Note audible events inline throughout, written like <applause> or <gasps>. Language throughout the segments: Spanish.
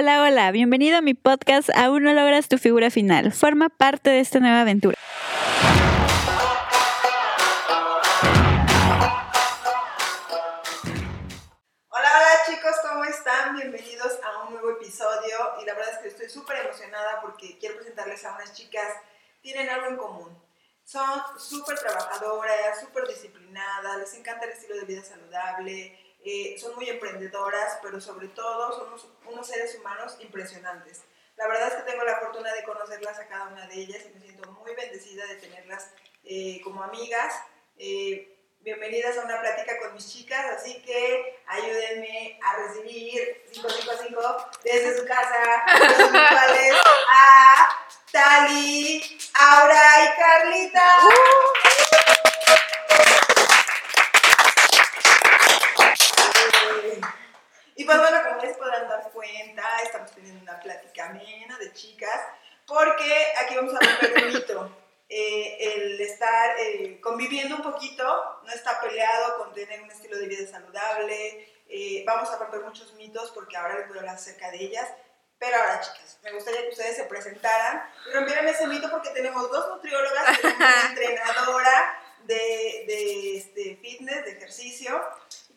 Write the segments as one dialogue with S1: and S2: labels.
S1: Hola, hola, bienvenido a mi podcast Aún no logras tu figura final. Forma parte de esta nueva aventura.
S2: Hola, hola chicos, ¿cómo están? Bienvenidos a un nuevo episodio y la verdad es que estoy súper emocionada porque quiero presentarles a unas chicas, tienen algo en común. Son súper trabajadoras, súper disciplinadas, les encanta el estilo de vida saludable, eh, son muy emprendedoras, pero sobre todo son unos, seres humanos impresionantes. La verdad es que tengo la fortuna de conocerlas a cada una de ellas y me siento muy bendecida de tenerlas eh, como amigas. Eh, bienvenidas a una plática con mis chicas, así que ayúdenme a recibir 555 desde su casa, a Tali, Aura y Carlita. Y pues bueno, como les podrán dar cuenta, estamos teniendo una plática amena de chicas, porque aquí vamos a romper un mito. Eh, el estar eh, conviviendo un poquito no está peleado con tener un estilo de vida saludable. Eh, vamos a romper muchos mitos porque ahora les voy a hablar acerca de ellas. Pero ahora, chicas, me gustaría que ustedes se presentaran y rompieran ese mito porque tenemos dos nutriólogas, tenemos una <laughs> entrenadora de, de este, fitness, de ejercicio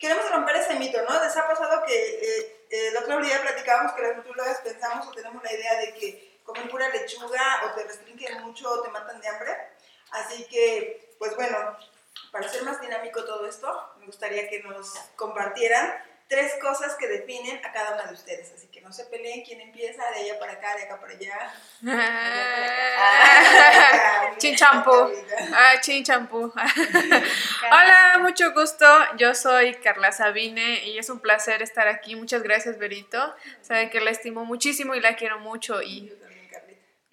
S2: queremos romper ese mito, ¿no? Les ha pasado que eh, el otro día platicábamos que las nutriólogas pensamos o tenemos la idea de que comen pura lechuga o te restringen mucho o te matan de hambre. Así que, pues bueno, para hacer más dinámico todo esto, me gustaría que nos compartieran tres cosas que definen a cada una de ustedes. Así que no se peleen quién empieza, de allá para acá, de acá para allá.
S3: chin <laughs> champú. Ah, chin champú. <laughs> <laughs> Hola, mucho gusto. Yo soy Carla Sabine y es un placer estar aquí. Muchas gracias, Berito. Sabe que la estimo muchísimo y la quiero mucho y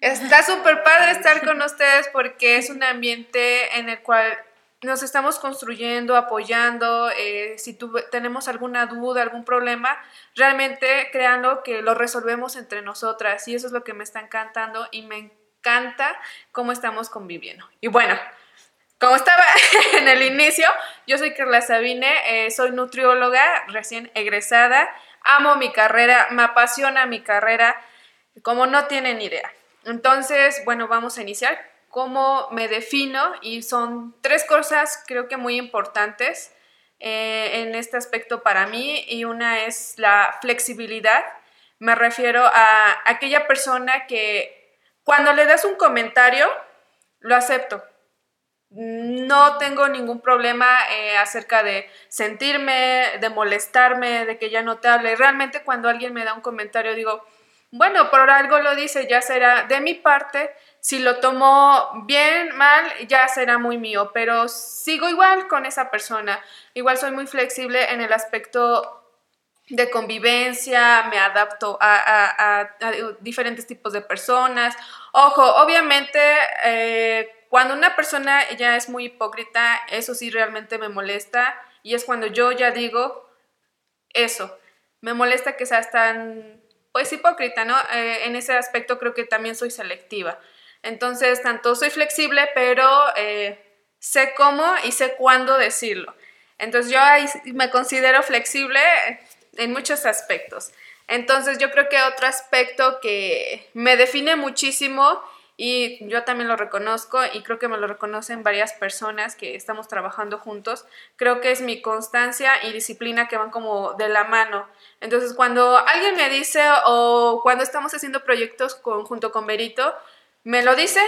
S3: está súper padre estar con ustedes porque es un ambiente en el cual nos estamos construyendo, apoyando, eh, si tenemos alguna duda, algún problema, realmente créanlo que lo resolvemos entre nosotras y eso es lo que me está encantando y me encanta cómo estamos conviviendo. Y bueno, como estaba <laughs> en el inicio, yo soy Carla Sabine, eh, soy nutrióloga recién egresada, amo mi carrera, me apasiona mi carrera, como no tienen idea. Entonces, bueno, vamos a iniciar cómo me defino y son tres cosas creo que muy importantes eh, en este aspecto para mí y una es la flexibilidad. Me refiero a aquella persona que cuando le das un comentario, lo acepto. No tengo ningún problema eh, acerca de sentirme, de molestarme, de que ya no te hable. Realmente cuando alguien me da un comentario digo, bueno, por algo lo dice, ya será de mi parte, si lo tomo bien, mal, ya será muy mío, pero sigo igual con esa persona. Igual soy muy flexible en el aspecto de convivencia, me adapto a, diferentes tipos de personas. Ojo, obviamente, eh, cuando una persona ya es muy hipócrita, eso sí realmente me molesta y es cuando yo ya digo eso. Me molesta que seas tan pues hipócrita, ¿no? Eh, en ese aspecto creo que también soy selectiva. Entonces, tanto soy flexible, pero eh, sé cómo y sé cuándo decirlo. Entonces, yo me considero flexible en muchos aspectos. Entonces, yo creo que otro aspecto que me define muchísimo y yo también lo reconozco y creo que me lo reconocen varias personas que estamos trabajando juntos. Creo que es mi constancia y disciplina que van como de la mano. Entonces, cuando alguien me dice o cuando estamos haciendo proyectos junto con Berito, me lo dice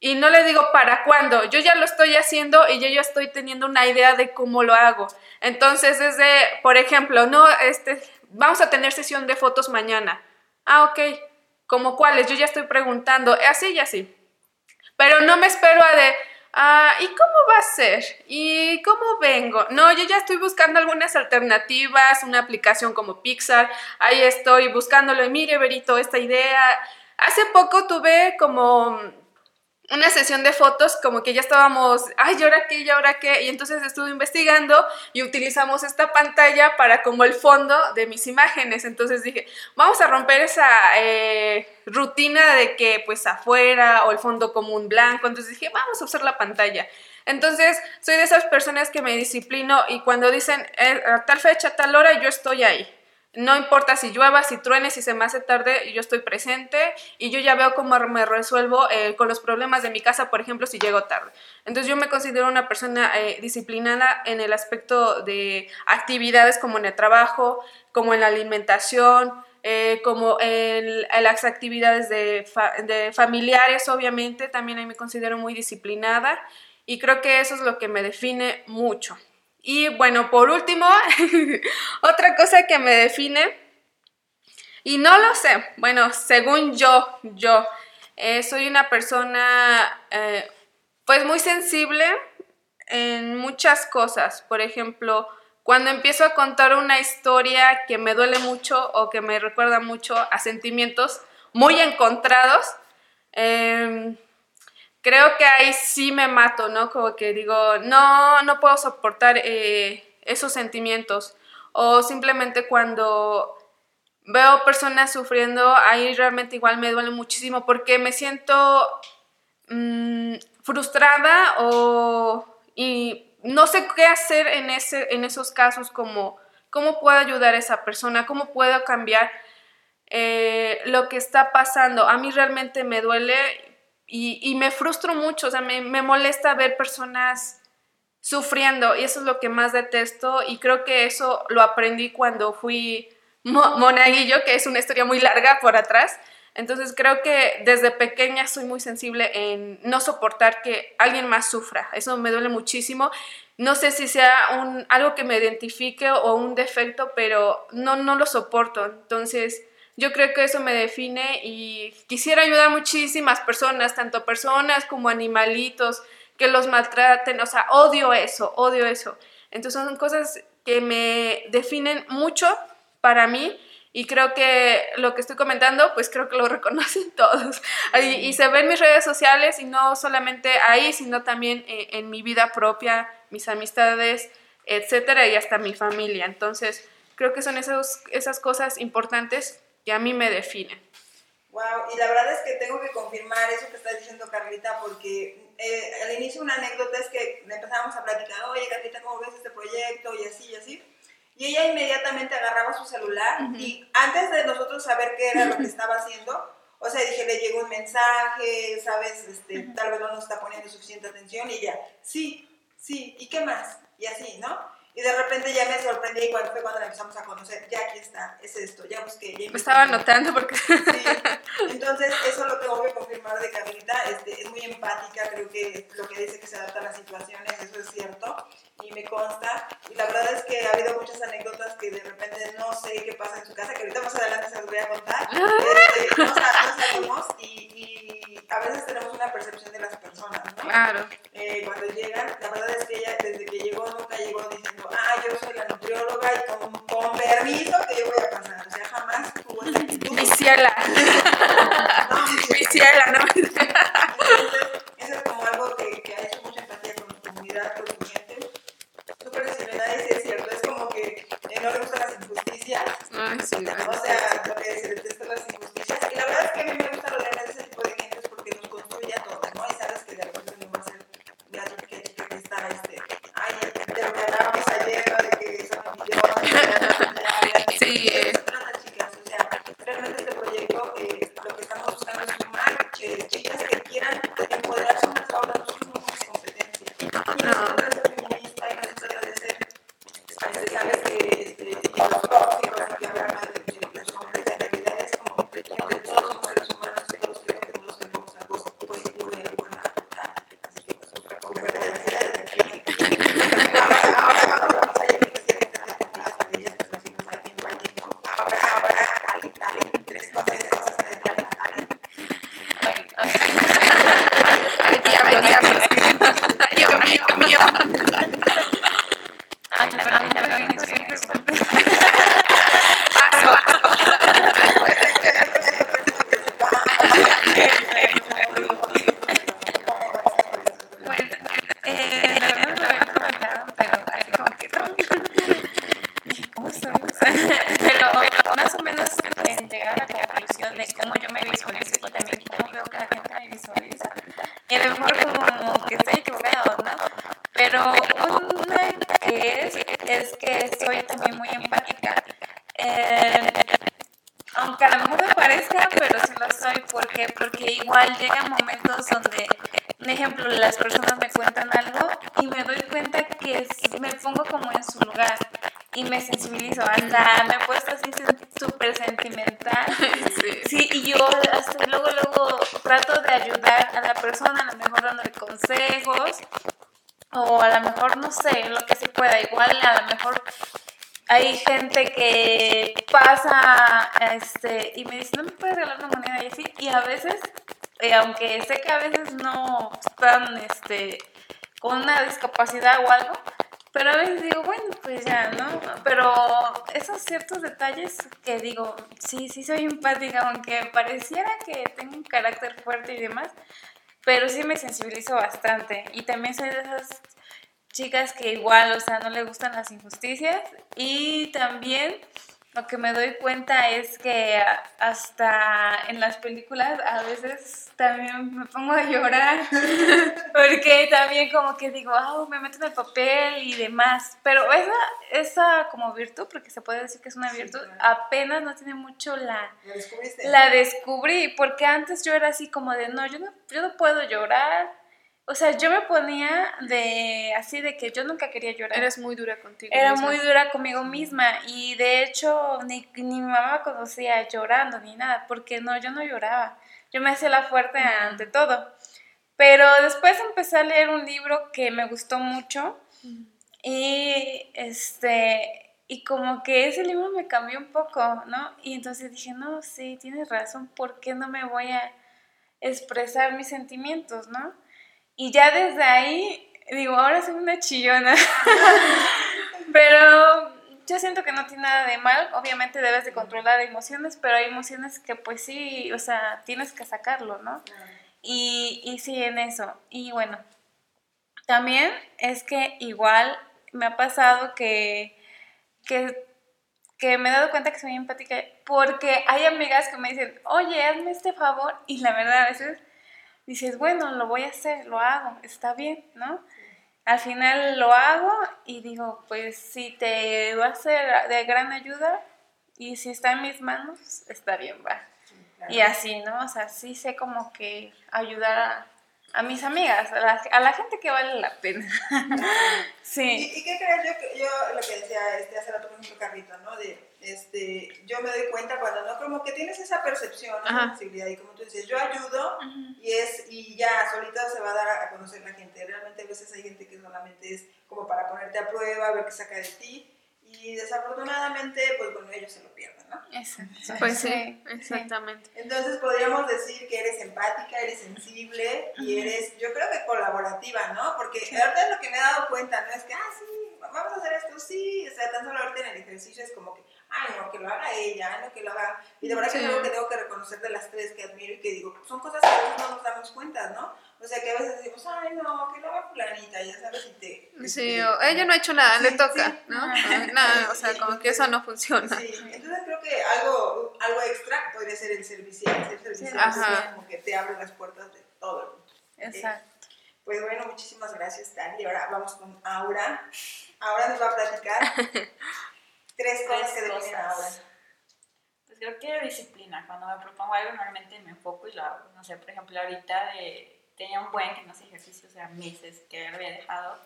S3: y no le digo para cuándo. Yo ya lo estoy haciendo y yo ya estoy teniendo una idea de cómo lo hago. Entonces, desde, por ejemplo, no, este, vamos a tener sesión de fotos mañana. Ah, ok como cuáles, yo ya estoy preguntando, así y así. Pero no me espero a de, ah, ¿y cómo va a ser? ¿Y cómo vengo? No, yo ya estoy buscando algunas alternativas, una aplicación como Pixar, ahí estoy buscándolo y mire, Berito, esta idea. Hace poco tuve como una sesión de fotos como que ya estábamos, ay, ¿y ahora qué? ¿y ahora qué? Y entonces estuve investigando y utilizamos esta pantalla para como el fondo de mis imágenes. Entonces dije, vamos a romper esa eh, rutina de que pues afuera o el fondo como un blanco. Entonces dije, vamos a usar la pantalla. Entonces soy de esas personas que me disciplino y cuando dicen, eh, a tal fecha, a tal hora, yo estoy ahí. No importa si llueva, si truene, si se me hace tarde, yo estoy presente y yo ya veo cómo me resuelvo eh, con los problemas de mi casa, por ejemplo, si llego tarde. Entonces yo me considero una persona eh, disciplinada en el aspecto de actividades como en el trabajo, como en la alimentación, eh, como en, las actividades de, de, familiares, obviamente, también ahí me considero muy disciplinada y creo que eso es lo que me define mucho. Y bueno, por último, <laughs> otra cosa que me define, y no lo sé, bueno, según yo, yo eh, soy una persona eh, pues muy sensible en muchas cosas. Por ejemplo, cuando empiezo a contar una historia que me duele mucho o que me recuerda mucho a sentimientos muy encontrados, eh, creo que ahí sí me mato, ¿no? Como que digo, no, no puedo soportar eh, esos sentimientos. O simplemente cuando veo personas sufriendo, ahí realmente igual me duele muchísimo porque me siento mm, frustrada o y no sé qué hacer en, ese, en esos casos como cómo puedo ayudar a esa persona, cómo puedo cambiar eh, lo que está pasando. A mí realmente me duele y, me frustro mucho, o sea, me, molesta ver personas sufriendo y eso es lo que más detesto y creo que eso lo aprendí cuando fui monaguillo, que es una historia muy larga por atrás. Entonces creo que desde pequeña soy muy sensible en no soportar que alguien más sufra. Eso me duele muchísimo. No sé si sea un, algo que me identifique o un defecto, pero no, no lo soporto. Entonces yo creo que eso me define y quisiera ayudar a muchísimas personas, tanto personas como animalitos, que los maltraten, o sea, odio eso, odio eso. Entonces son cosas que me definen mucho para mí y creo que lo que estoy comentando, pues creo que lo <laughs> reconocen todos. Y, se ven mis redes sociales y no solamente ahí, sino también en, en mi vida propia, mis amistades, etcétera, y hasta mi familia. Entonces, creo que son esos, esas cosas importantes que a mí me definen.
S2: Wow, y la verdad es que tengo que confirmar eso que estás diciendo, Carlita, porque eh, al inicio una anécdota es que empezamos a platicar, oye, Carlita, ¿cómo ves este proyecto? Y así, y así. Y ella inmediatamente agarraba su celular y antes de nosotros saber qué era lo que estaba haciendo, o sea, dije, le llegó un mensaje, ¿sabes? Este, tal vez no nos está poniendo suficiente atención y ella, sí, sí, ¿y qué más? Y así, ¿no? Y de repente ya me sorprendí y cuando fue cuando la empezamos a conocer, ya aquí está, es esto, ya busqué. Ya
S3: me estaba anotando porque... Sí,
S2: entonces eso lo tengo que confirmar de Carlita, este, es muy empática, creo que lo que dice que se adapta a las situaciones, eso es cierto, y me consta. Y la verdad es que ha habido muchas anécdotas que de repente no sé qué pasa en su casa, que
S4: igual llegan momentos donde, un ejemplo, las personas me cuentan algo y me doy cuenta que me pongo como en su lugar y me sensibilizo. Hasta me he puesto así súper sentimental. <laughs> Sí. sí. y yo hasta luego, luego trato de ayudar a la persona, a lo mejor dándole consejos o a lo mejor, no sé, lo que se pueda. Igual a lo mejor hay gente que pasa este, y me dice, no me puedes regalar una moneda y así, y a veces, eh, aunque sé que a veces no están este, con una discapacidad o algo, pero a veces digo, bueno, pues ya, ¿no? Pero esos ciertos detalles que digo, sí, sí soy empática, aunque pareciera que tengo un carácter fuerte y demás, pero sí me sensibilizo bastante. Y también soy de esas chicas que igual, o sea, no le gustan las injusticias y también lo que me doy cuenta es que hasta en las películas a veces también me pongo a llorar <laughs> porque también como que digo, ah, me meto en el papel y demás, pero esa, esa como virtud, porque se puede decir que es una virtud, apenas no tiene mucho la... La descubrí, porque antes yo era así como de, no, yo no, yo no puedo llorar o sea, yo me ponía de así de que yo nunca quería llorar.
S3: Eres muy dura contigo.
S4: Era muy dura conmigo misma y de hecho ni, ni mi mamá conocía llorando ni nada, porque no, yo no lloraba. Yo me hacía la fuerte ante todo. Pero después empecé a leer un libro que me gustó mucho y este y como que ese libro me cambió un poco, ¿no? Y entonces dije, no, sí, tienes razón, ¿por qué no me voy a expresar mis sentimientos, ¿no? Y ya desde ahí, digo, ahora soy una chillona. <laughs> pero yo siento que no tiene nada de mal. Obviamente debes de controlar emociones, pero hay emociones que pues sí, o sea, tienes que sacarlo, ¿no? Y, y sí, en eso. Y bueno, también es que igual me ha pasado que, que, que me he dado cuenta que soy empática porque hay amigas que me dicen, oye, hazme este favor. Y la verdad, a veces dices, bueno, lo voy a hacer, lo hago, está bien, ¿no? Al final lo hago y digo, pues si te va a ser de gran ayuda y si está en mis manos, está bien, va. Y así, ¿no? O sea, sí sé como que ayudar a, a mis amigas, a la, a la, gente que vale la pena. <laughs>
S2: sí. ¿Y, qué crees? Yo, yo, lo que decía este, hace rato, por ejemplo, Carlito, ¿no? De, este, yo me doy cuenta cuando no, como que tienes esa percepción, esa sensibilidad, y como tú dices, yo ayudo y es, y ya, solita se va a dar a, conocer la gente. Realmente a veces hay gente que solamente es como para ponerte a prueba, ver qué saca de ti, y desafortunadamente, pues bueno, ellos se lo pierden, ¿no?
S3: Exacto. Pues sí, exactamente.
S2: Entonces podríamos decir que eres empática, eres sensible y eres, yo creo que colaborativa, ¿no? Porque ahorita lo que me he dado cuenta, ¿no? Es que, ah, sí, vamos a hacer esto, sí, o sea, tan solo ahorita en el ejercicio es como que, ay, no, que lo haga ella, no, que lo haga. Y de verdad que es algo que tengo que reconocer de las tres que admiro y que digo, son cosas que a veces no nos damos cuenta, ¿no? O sea, que a veces decimos, ay, no, que lo haga fulanita, ya sabes, y te...
S3: Sí, o ella no ha hecho nada, le toca, ¿no? Nada, o sea, como que eso no funciona.
S2: Sí, entonces creo que algo, algo extra podría ser el servicio, el servicio Ajá. como que te abre las puertas de todo el mundo.
S4: Exacto.
S2: Pues bueno, muchísimas gracias, Tani. Ahora vamos con Aura. Aura nos va a platicar <laughs> tres cosas que definen a Aura.
S5: Pues creo que disciplina. Cuando me propongo algo, normalmente me enfoco y lo hago. No sé, por ejemplo, ahorita de tenía un buen que no hacía ejercicio, o sea, meses que lo había dejado.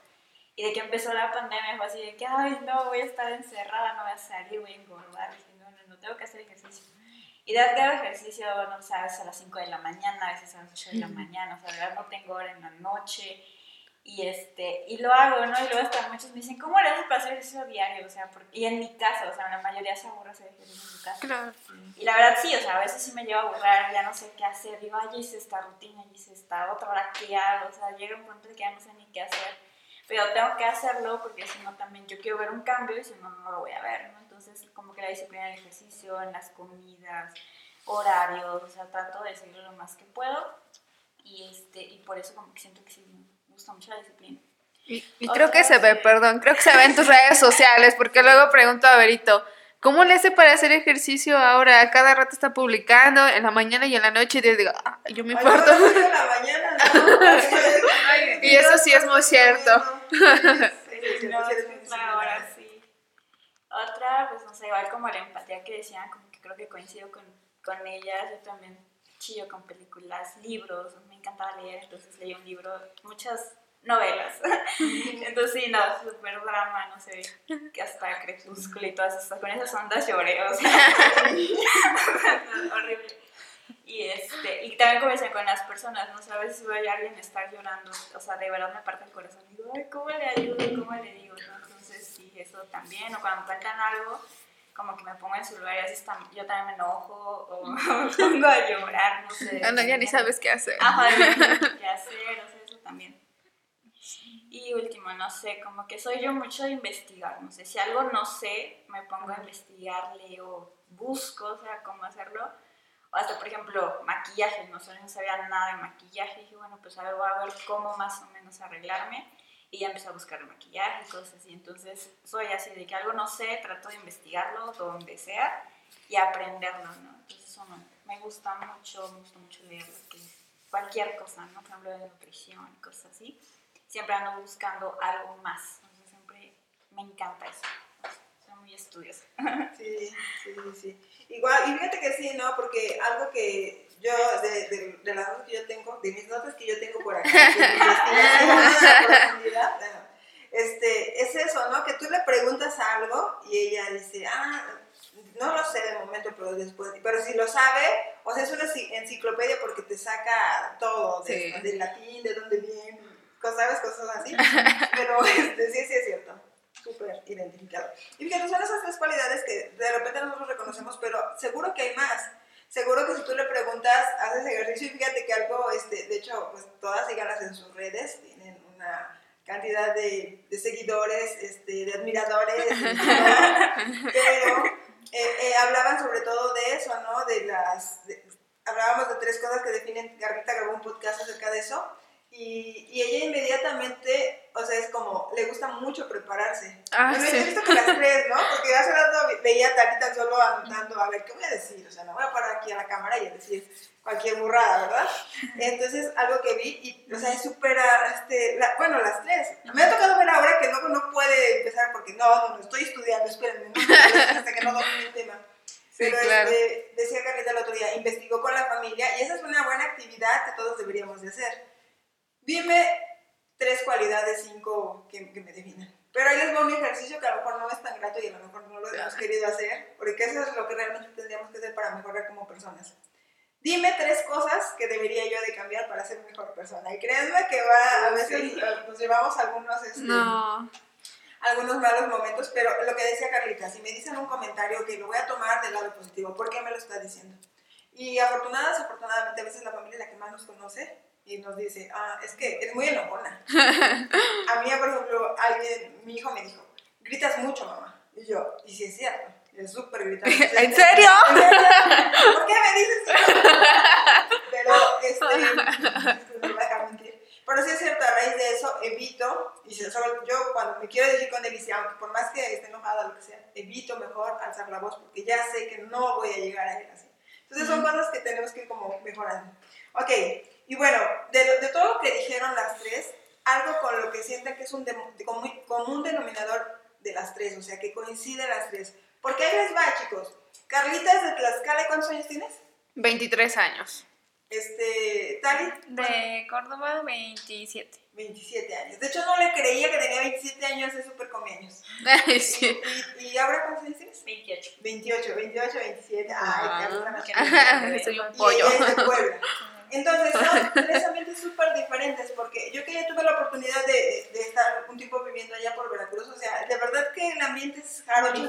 S5: Y de que empezó la pandemia fue así de que, ay, no, voy a estar encerrada, no voy a salir, voy a engordar. Dije, no, no, no, tengo que hacer ejercicio. Y de hago ejercicio, no sabes, a las 5 de la mañana, a veces a las 8 de la mañana, o sea, de verdad no tengo hora en la noche. Y, este, y lo hago, ¿no? Y luego hasta muchos me dicen, ¿cómo eres para hacer ejercicio diario? O sea, y en mi casa, o sea, la mayoría se aburre hacer ejercicio en mi casa.
S3: Claro.
S5: Y la verdad sí, o sea, a veces sí me lleva a aburrir, ya no sé qué hacer. Digo, ay, hice esta rutina, hice esta otra, hora qué hago. O sea, llega un punto en que ya no sé ni qué hacer. Pero tengo que hacerlo porque si no también yo quiero ver un cambio y si no, no lo voy a ver, ¿no? Entonces, como que la disciplina del ejercicio, en las comidas, horarios, o sea, trato de seguirlo lo más que puedo. Y, este, y por eso como que siento que sí gusta mucho la disciplina.
S3: Y, creo que se ve, perdón, creo que se ve en tus redes sociales, porque luego pregunto a Berito, ¿cómo le hace para hacer ejercicio ahora? Cada rato está publicando, en la mañana y en la noche, y yo digo, ah, yo me importo. y eso sí es muy cierto.
S5: ahora sí. Otra, pues no sé, igual como la empatía que decían, como que creo que coincido con, con ellas. Yo también chillo con películas, libros, encantaba leer, entonces leí un libro, muchas novelas. <laughs> Entonces, sí, no, súper drama, no sé, que hasta Crepúsculo y todas esas, con esas ondas lloré, o sea, <laughs> horrible. Y, este, y también conversé con las personas, ¿no? O a veces veo a alguien estar llorando, o sea, de verdad me parte el corazón. Digo, ay, ¿cómo le ayudo? ¿Cómo le digo? ¿no? Entonces, sí, eso también. O cuando me cuentan algo, como que me pongo en su lugar y así yo también me enojo o <laughs> me pongo a llorar, no sé.
S3: Ah, no, ya ni sabes qué hacer.
S5: Ajá, <laughs> qué hacer, o sea, eso también. Y último, no sé, como que soy yo mucho de investigar, no sé, si algo no sé, me pongo a investigar, leo, busco, o sea, cómo hacerlo o hasta, por ejemplo, maquillaje, no, no sabía nada de maquillaje. Y dije, bueno, pues a ver, voy a ver cómo más o menos arreglarme. Y ya empecé a buscar maquillaje y cosas así. Entonces, soy así de que algo no sé, trato de investigarlo donde sea y aprenderlo, ¿no? Entonces, eso me, gusta mucho, me gusta mucho leer que cualquier cosa, ¿no? Por ejemplo, de nutrición y cosas así. Siempre ando buscando algo más. Entonces, siempre me encanta eso. Soy muy estudiosa.
S2: Sí, sí, sí. Igual, y fíjate que sí, ¿no? Porque algo que yo, de, de, las notas que yo tengo, de mis notas que yo tengo por acá, este, es eso, ¿no? Que tú le preguntas algo y ella dice, ah, no lo sé de momento, pero después, pero si lo sabe, o sea, es una enciclopedia porque te saca todo, de, del latín, de dónde viene, cosas, cosas así, <laughs> pero este, sí, sí es cierto súper identificado. Y fíjate, son esas tres cualidades que de repente nosotros reconocemos, pero seguro que hay más. Seguro que si tú le preguntas, haces ejercicio y fíjate que algo, este, de hecho, pues todas síganlas en sus redes, tienen una cantidad de, de seguidores, este, de admiradores, <laughs> pero eh, eh, hablaban sobre todo de eso, ¿no? De las, hablábamos de tres cosas que definen, Garrita grabó un podcast acerca de eso, y, y, ella inmediatamente, o sea, es como, le gusta mucho prepararse.
S3: Ah, sí.
S2: He visto que las tres, ¿no? Porque hace rato veía tan solo anotando, a ver, ¿qué voy a decir? O sea, no voy a parar aquí a la cámara y a decir cualquier burrada, ¿verdad? <laughs> Entonces, algo que vi, y, o sea, es súper, este, bueno, las tres. Me ha tocado ver ahora que no, no puede empezar porque no, no, no, estoy estudiando, espérenme, no, hasta que no domine el tema. Pero este, decía Carlita el otro día, investigó con la familia y esa es una buena actividad que todos deberíamos de hacer Dime tres cualidades, cinco que, que me definan. Pero ahí les voy un ejercicio que a lo mejor no es tan grato y a lo mejor no lo hemos querido hacer, porque eso es lo que realmente tendríamos que hacer para mejorar como personas. Dime tres cosas que debería yo de cambiar para ser mejor persona. Y créanme que va, a veces nos llevamos algunos, este, algunos malos momentos, pero lo que decía Carlita, si me dicen un comentario que lo voy a tomar del lado positivo, ¿por qué me lo está diciendo? Y afortunada, desafortunadamente, a veces la familia es la que más nos conoce y nos dice, ah, es que es muy enojona. <laughs> a mí, por ejemplo, alguien, mi hijo me dijo, gritas mucho, mamá. Y yo, y si es cierto, es súper gritante. <laughs> <laughs>
S3: ¿En serio?
S2: ¿Por qué me dices eso? Pero, este, no voy a dejar mentir. Pero sí es cierto, a raíz de eso evito, y yo cuando me quiero decir con Delicia, aunque por más que esté enojada, lo que sea, evito mejor alzar la voz porque ya sé que no voy a llegar a él así. Entonces son cosas que tenemos que ir como mejorando. Ok, y bueno, de, de, todo lo que dijeron las tres, algo con lo que sienten que es un común denominador de las tres, o sea, que coinciden las tres. Porque ahí les va, chicos. Carlita es de Tlaxcala, ¿cuántos años tienes?
S3: 23 años.
S2: Este, Tali.
S4: De Córdoba, 27.
S2: 27 años. De hecho, no le creía que tenía 27 años de super comeaños. <laughs>
S3: sí.
S2: ¿Y, ¿Y, ahora cuántos años tienes?
S5: 28.
S2: 28, 28, 27. Ay, ah.
S3: Carlita. <laughs> Soy un pollo.
S2: Y ella es de Puebla. <laughs> Entonces, son tres ambientes súper diferentes, porque yo que ya tuve la oportunidad de, de, estar un tiempo viviendo allá por Veracruz, o sea, de verdad que el ambiente es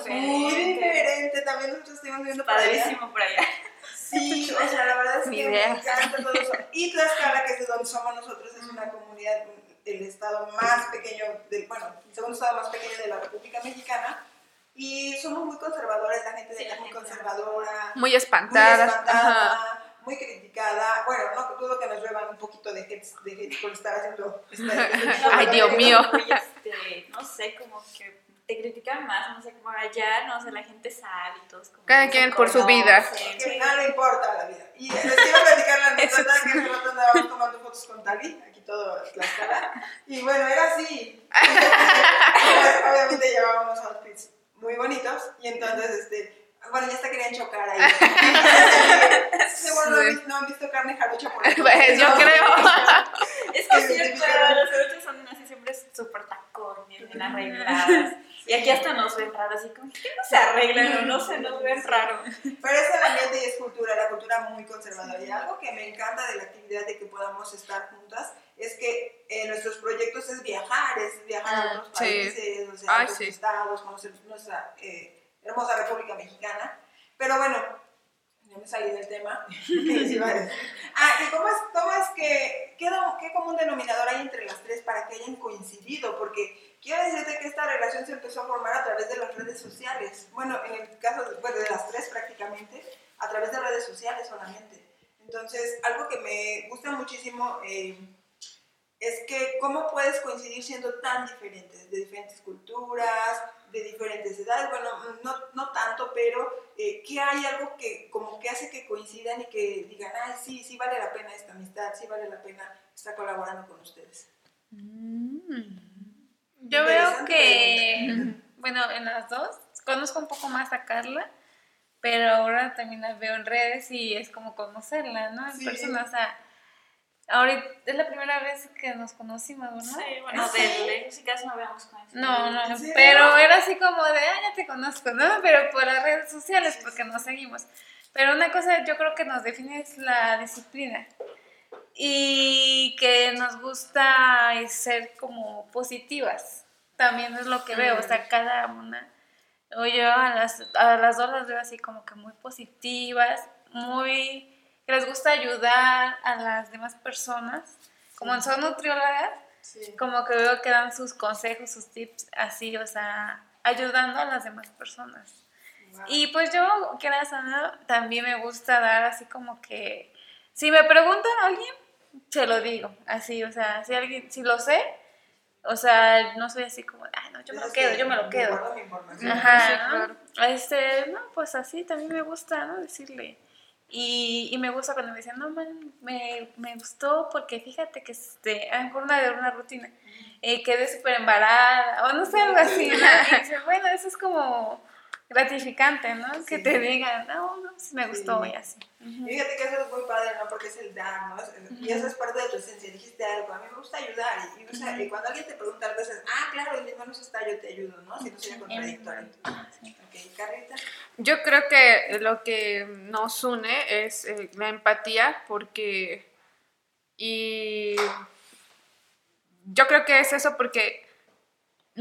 S2: muy diferente, también nosotros estuvimos viviendo
S5: por Padrísimo por allá.
S2: Sí, o sea, la verdad es que me encanta todo eso. Y Tlaxcala, que es de donde somos nosotros, es una comunidad, el estado más pequeño, del, bueno, el segundo estado más pequeño de la República Mexicana, y somos muy conservadores, la gente de allá es muy conservadora.
S3: Muy espantada.
S2: Muy espantada muy criticada. Bueno, no dudo que nos llevan un poquito de hate, de hate por estar haciendo. <laughs>
S3: Ay, Dios mío.
S5: Este, no sé, como que te critican más, no sé, como allá, no sé, la gente sale y todos como.
S3: Cada quien por su vida.
S2: Que nada le importa la vida. Y les quiero platicar la <laughs> anécdota que hace rato andábamos tomando fotos con Tali, aquí todo Tlaxcala. Y bueno, era así. <laughs> Obviamente llevábamos outfits muy bonitos y entonces, este bueno, ya hasta querían chocar ahí. <laughs> Seguro no, han visto- no han visto carne jarocha por <laughs> ahí.
S3: Pues, yo creo. <laughs>
S5: Es que es
S2: Sí,
S5: cierto,
S2: identificaron.
S5: las jarochas son así siempre súper tacones, bien arregladas. Y aquí hasta nos ven raros, así como, ¿qué no se arreglan o no se nos ven raro?
S2: Pero es el ambiente y es cultura, la cultura muy conservadora. Y algo que me encanta de la actividad de que podamos estar juntas es que eh, nuestros proyectos es viajar, es viajar a otros
S3: Sí.
S2: países, o sea, a
S3: Ay,
S2: otros
S3: sí.
S2: estados, conocer nuestra eh, hermosa República Mexicana. Pero bueno, ya me salí del tema. <laughs> Ah, ¿y cómo es, cómo es que, qué, qué común denominador hay entre las tres para que hayan coincidido? Porque quiero decirte que esta relación se empezó a formar a través de las redes sociales. Bueno, en el caso de, bueno, de las tres prácticamente, a través de redes sociales solamente. Entonces, algo que me gusta muchísimo eh, es que cómo puedes coincidir siendo tan diferentes, de diferentes culturas, de diferentes edades, bueno, no, no tanto, pero eh, que hay algo que como que hace que coincidan y que digan, ay, sí, sí vale la pena esta amistad, sí vale la pena estar colaborando con ustedes.
S4: Yo veo que, <laughs> bueno, en las dos, conozco un poco más a Carla, pero ahora también la veo en redes y es como conocerla, ¿no? En
S2: Sí.
S4: persona, o sea, ahorita es la primera vez que nos conocimos, ¿no?
S5: Sí, bueno,
S2: ¿Sí?
S5: de casi no habíamos conocido.
S4: No, no,
S2: ¿En serio?
S4: pero era así como de, ah, ya te conozco, ¿no? Pero por las redes sociales, porque nos seguimos. Pero una cosa yo creo que nos define es la disciplina. Y que nos gusta ser como positivas. También es lo que veo, o sea, cada una. O yo a las, a las dos las veo así como que muy positivas, muy. Que les gusta ayudar a las demás personas. Como son nutriólogas,
S2: Sí.
S4: como que veo que dan sus consejos, sus tips así, o sea, ayudando a las demás personas.
S2: Wow.
S4: Y pues yo, quieras o no, también me gusta dar así como que, si me preguntan a alguien, se lo digo, así, o sea, si alguien, si lo sé, o sea, no soy así como, ay, no, yo me lo quedo,
S2: que
S4: yo me lo quedo. Ajá, ¿no? Este, no, pues así también me gusta, ¿no? Decirle. Y, y me gusta cuando me dicen, no, man, me, me gustó porque fíjate que este, a lo mejor una de una rutina, eh, quedé súper embarada, o no sé, algo así, ¿no? <laughs> Y dices, bueno, eso es como gratificante, ¿no? Que
S2: Sí.
S4: te digan, no, no, sí me gustó
S2: Sí.
S4: y así.
S2: Y fíjate que eso es muy padre, ¿no? Porque es el dar, ¿no? Es- Y eso es parte de tu esencia. Dijiste algo, a mí me gusta ayudar. Y, o sea, y cuando alguien te pregunta algo, dices, ah, claro, en mis manos está, yo te ayudo, ¿no? Si no sería contradictorio.
S4: Sí.
S2: Ok, Carlita.
S3: Yo creo que lo que nos une es eh, la empatía, porque. Y. Yo creo que es eso porque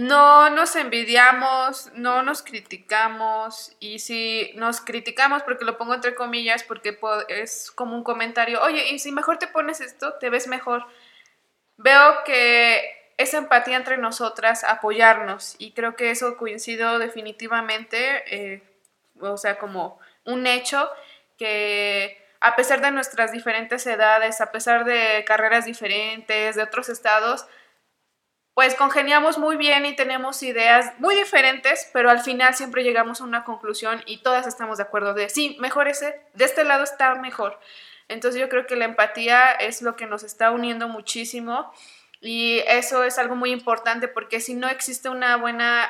S3: no nos envidiamos, no nos criticamos, y si nos criticamos, porque lo pongo entre comillas, porque po- es como un comentario, oye, y si mejor te pones esto, te ves mejor. Veo que esa empatía entre nosotras, apoyarnos, y creo que eso coincido definitivamente, eh, o sea, como un hecho que a pesar de nuestras diferentes edades, a pesar de carreras diferentes, de otros estados, pues congeniamos muy bien y tenemos ideas muy diferentes, pero al final siempre llegamos a una conclusión y todas estamos de acuerdo de, sí, mejor ese, de este lado está mejor. Entonces yo creo que la empatía es lo que nos está uniendo muchísimo y eso es algo muy importante porque si no existe una buena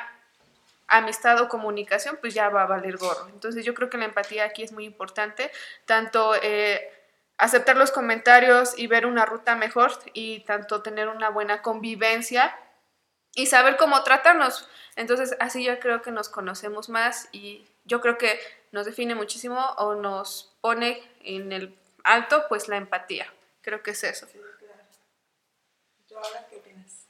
S3: amistad o comunicación, pues ya va a valer gorro. Entonces yo creo que la empatía aquí es muy importante, tanto eh, aceptar los comentarios y ver una ruta mejor y tanto tener una buena convivencia y saber cómo tratarnos. Entonces así yo creo que nos conocemos más y yo creo que nos define muchísimo o nos pone en el alto pues la empatía. Creo que es eso.
S2: Sí, claro. ¿Tú ahora qué opinas?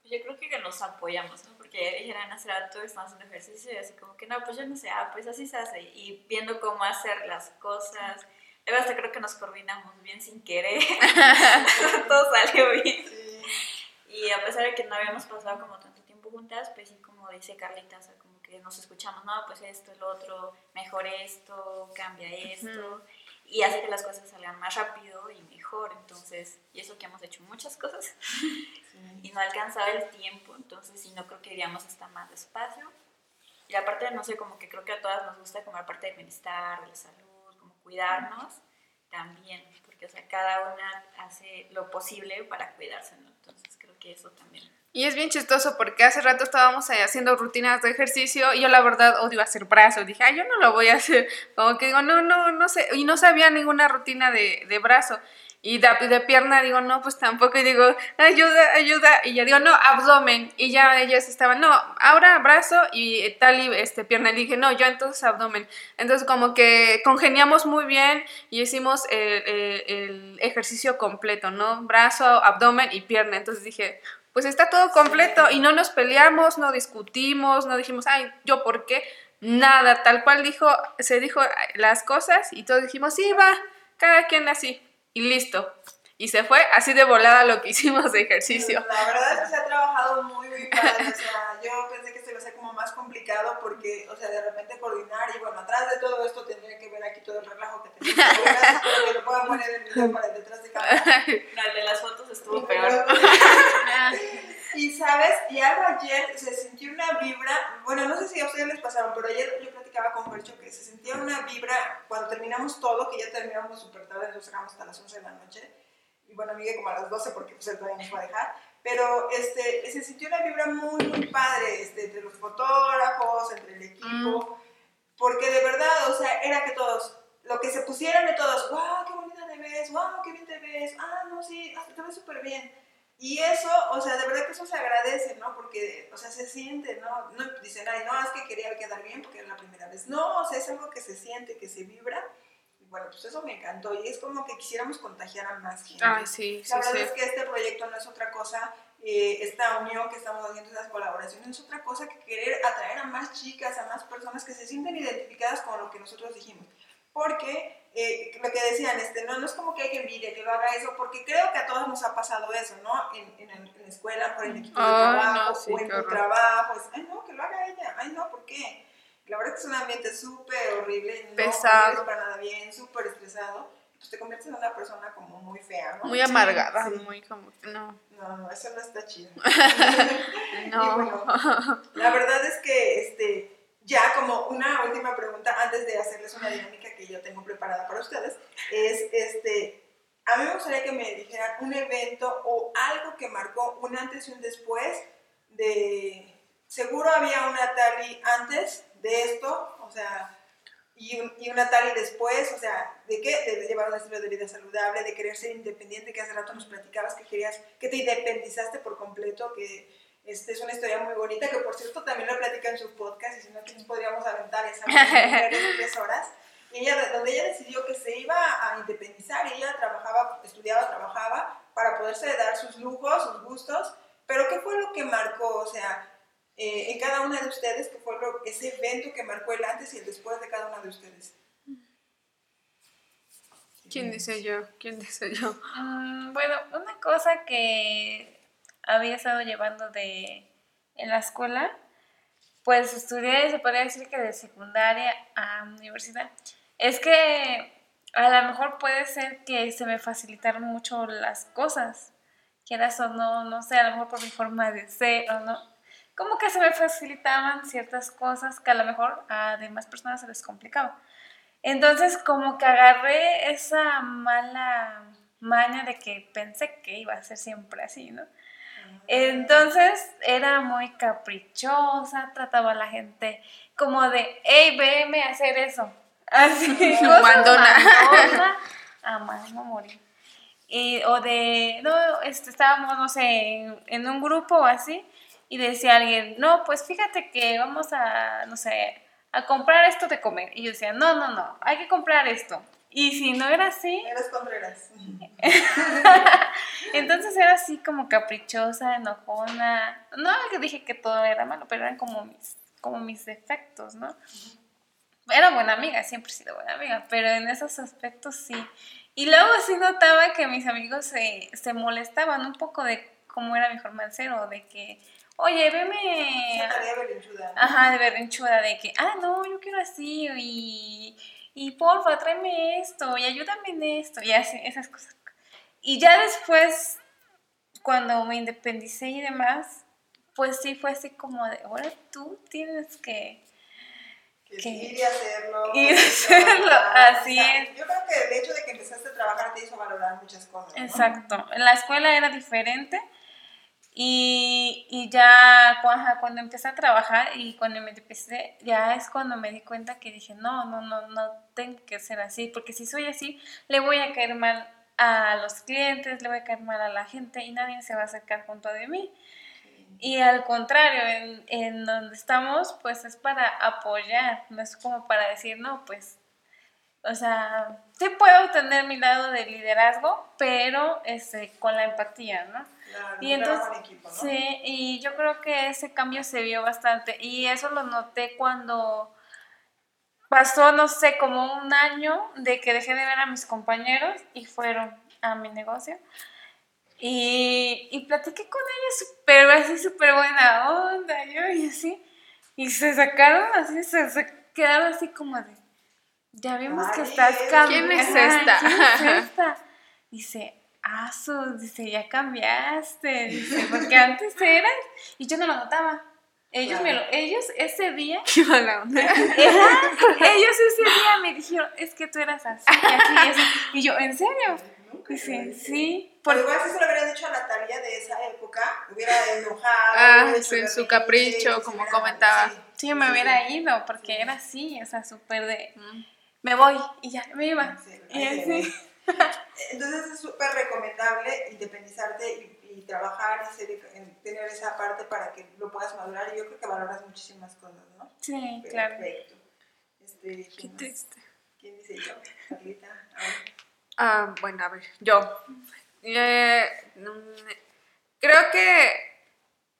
S5: Pues yo creo que, que nos apoyamos, ¿no? Porque dijeron hace rato, estamos haciendo ejercicio y así como que no, pues yo no sé, ah, pues así se hace. Y viendo cómo hacer las cosas. Luego hasta creo que nos coordinamos bien sin querer. <laughs> Todo salió bien.
S2: Sí.
S5: Y a pesar de que no habíamos pasado como tanto tiempo juntas, pues sí, como dice Carlita, o sea, como que nos escuchamos, no, pues esto, el otro, mejor esto, cambia esto. Y hace que las cosas salgan más rápido y mejor. Entonces, y eso que hemos hecho muchas cosas y no alcanzaba el tiempo, entonces sí, no creo que iríamos hasta más despacio. Y aparte, no sé, como que creo que a todas nos gusta como la parte del bienestar, de la salud, cuidarnos también, porque, o sea, cada una hace lo posible para cuidarse. Entonces creo que eso también.
S3: Y es bien chistoso porque hace rato estábamos ahí haciendo rutinas de ejercicio y yo la verdad odio hacer brazo. Dije, ay, yo no lo voy a hacer. Como que digo, no, no, no sé. Y no sabía ninguna rutina de, de brazo. Y de, de, pierna digo, no, pues tampoco. Y digo, ayuda, ayuda. Y ya digo, no, abdomen. Y ya ellas estaban, no, ahora brazo y tal y este, pierna. Y dije, no, yo entonces abdomen. Entonces como que congeniamos muy bien y hicimos el, el, el ejercicio completo, ¿no? Brazo, abdomen y pierna. Entonces dije, pues está todo completo y no nos peleamos, no discutimos, no dijimos, ay, yo por qué. Nada, tal cual dijo, se dijo las cosas y todos dijimos, sí, va, cada quien así y listo. Y se fue así de volada lo que <laughs> hicimos de ejercicio.
S2: La verdad es que se ha trabajado muy, muy padre. O sea, yo pensé que esto iba a ser como más complicado porque, o sea, de repente coordinar y bueno, atrás de todo esto tendría que ver aquí todo el relajo que tenía. Gracias por que lo puedan poner en video para detrás de cámara. <laughs>
S5: La de las fotos estuvo <laughs> peor.
S2: Y sabes, y algo ayer se sintió una vibra, bueno, no sé si a ustedes les pasaron, pero ayer yo platicaba con Fercho que se sentía una vibra cuando terminamos todo, que ya terminamos súper tarde, nos sacamos hasta las 11 de la noche y bueno, Miguel como a las 12 porque pues él todavía nos va a dejar, pero este, se sintió una vibra muy, muy padre este, entre los fotógrafos, entre el equipo, mm. porque de verdad, o sea, era que todos, lo que se pusieran de todos, wow, qué bonita te ves, wow, qué bien te ves, ah, no, sí, te ves súper bien. Y eso, o sea, de verdad que eso se agradece, ¿no? Porque, o sea, se siente, ¿no? No dicen, ay, no, es que quería quedar bien porque era la primera vez. No, o sea, es algo que se siente, que se vibra bueno, pues eso me encantó y es como que quisiéramos contagiar a más gente.
S3: Ay, sí,
S2: La verdad
S3: sí.
S2: es que este proyecto no es otra cosa, eh, esta unión que estamos haciendo, estas colaboraciones, es otra cosa que querer atraer a más chicas, a más personas que se sienten identificadas con lo que nosotros dijimos. Porque eh, lo que decían, este, no, no es como que hay que envidia que lo haga eso, porque creo que a todos nos ha pasado eso, ¿no? En, en, en la escuela, por el equipo de trabajo,
S3: no, sí,
S2: o en tu trabajo. Es, ay, no, que lo haga ella. Ay, no, ¿por qué? La verdad que es un ambiente súper horrible, no
S3: pesado,
S2: para nada bien, súper estresado. Pues te conviertes en una persona como muy fea, ¿no?
S3: Muy amargada, sí. muy como
S2: no. No, no, eso no está chido. <laughs> <laughs>
S3: no.
S2: Bueno, la verdad es que este, ya como una última pregunta antes de hacerles una dinámica que yo tengo preparada para ustedes, es este, a mí me gustaría que me dijeran un evento o algo que marcó un antes y un después de... Seguro había una Tali antes de esto, o sea, y, un, y una tal y después, o sea, ¿de qué? De llevar un estilo de vida saludable, de querer ser independiente, que hace rato nos platicabas que querías, que te independizaste por completo, que este, es una historia muy bonita, que por cierto también lo platica en su podcast, y si no, aquí nos podríamos aventar esa <laughs> tres horas. Y ella, donde ella decidió que se iba a independizar, y ella trabajaba, estudiaba, trabajaba, para poderse dar sus lujos, sus gustos, pero ¿qué fue lo que marcó? O sea, eh, en cada una de ustedes, que fue lo, ese evento que marcó el antes y el después de cada una de ustedes.
S3: ¿Quién dice yo? ¿Quién dice yo?
S4: Um, bueno, una cosa que había estado llevando de en la escuela, pues estudié, se podría decir que de secundaria a universidad, es que a lo mejor puede ser que se me facilitaron mucho las cosas, quieras o no, no sé, a lo mejor por mi forma de ser o no, como que se me facilitaban ciertas cosas que a lo mejor a demás personas se les complicaba. Entonces como que agarré esa mala maña de que pensé que iba a ser siempre así, ¿no? Entonces era muy caprichosa, trataba a la gente como de, hey, veme a hacer eso. Así, <laughs>
S3: mandona <laughs>
S4: a más no morir. Y, o de, no, este, estábamos, no sé, en, en un grupo o así, y decía alguien, no, pues fíjate que vamos a, no sé, a comprar esto de comer. Y yo decía, no, no, no, hay que comprar esto. Y si no era así... <laughs>
S2: Eras Contreras. <laughs>
S4: Entonces era así como caprichosa, enojona. No dije que todo era malo, pero eran como mis, como mis defectos, ¿no? Era buena amiga, siempre he sido buena amiga, pero en esos aspectos sí. Y luego sí notaba que mis amigos se, se molestaban un poco de cómo era mi forma de ser o de que oye, veme.
S2: Esa tarea berrinchuda.
S4: Ajá, de berrinchuda, de que, ah, no, yo quiero así, y, y porfa, tráeme esto, y ayúdame en esto, y así, esas cosas. Y ya después, cuando me independicé y demás, pues sí fue así como de, ahora tú tienes que.
S2: Que, que ir y hacerlo.
S4: Ir y <laughs> hacerlo, así es.
S2: Yo creo que el hecho de que empezaste a trabajar te hizo valorar muchas cosas. ¿no?
S4: Exacto. En la escuela era diferente Y, y ya cuando, cuando empecé a trabajar y cuando me empecé, ya es cuando me di cuenta que dije, no, no, no, no tengo que ser así, porque si soy así, le voy a caer mal a los clientes, le voy a caer mal a la gente y nadie se va a acercar junto de mí. Y al contrario, en, en donde estamos, pues es para apoyar, no es como para decir, no, pues, o sea, sí puedo tener mi lado de liderazgo, pero este, con la empatía, ¿no?
S2: Claro,
S4: Y entonces,
S2: en equipo, ¿no?
S4: sí, y yo creo que ese cambio se vio bastante. Y eso lo noté cuando pasó, no sé, como un año de que dejé de ver a mis compañeros y fueron a mi negocio. Y, y platiqué con ellos súper, así súper buena onda, yo y así. Y se sacaron así, se, se quedaron así como de, ya vimos que estás
S2: ¿quién
S4: cambiando.
S3: es esta?
S4: ¿Quién es esta? <laughs> Dice, ah, su, dice, ya cambiaste, dice, porque antes eras, y yo no lo notaba. Ellos, me lo, ellos ese día, <laughs>
S3: Qué mala onda.
S4: Ajá, ellos ese día me dijeron, es que tú eras así, y así, y así. Y yo, ¿en serio? Dice, sí. Porque,
S2: igual si se lo hubieran dicho a Natalia de esa época, hubiera enojado.
S3: Ah, sí, su capricho, como
S2: hubiera-
S3: comentaba.
S2: sí,
S4: sí, me
S2: sí,
S4: hubiera
S2: sí.
S4: ido, porque era así, o sea, súper de, me voy, y ya, me iba.
S2: Sí,
S4: Y así. <laughs>
S2: Entonces es súper recomendable independizarte y, y trabajar y ser- en tener esa parte para que lo puedas madurar. Y yo creo que valoras muchísimas cosas, ¿no?
S4: Sí, claro.
S2: Perfecto. Este,
S3: Qué
S2: ¿quién, más?
S3: triste.
S2: ¿Quién dice yo? Carlita. A ver.
S3: Ah, bueno, a ver, yo. Eh, mm, creo que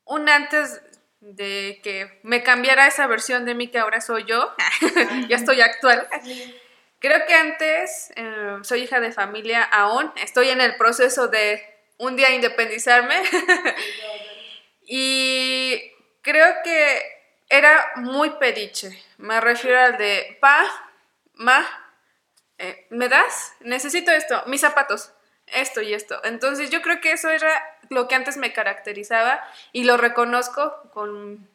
S3: un antes de que me cambiara esa versión de mí que ahora soy yo, <laughs> ya estoy actual. Creo que antes eh, soy hija de familia aún, estoy en el proceso de un día independizarme <laughs> y creo que era muy pediche. Me refiero al de pa, ma, eh, ¿me das? Necesito esto, mis zapatos, esto y esto. Entonces yo creo que eso era lo que antes me caracterizaba y lo reconozco con...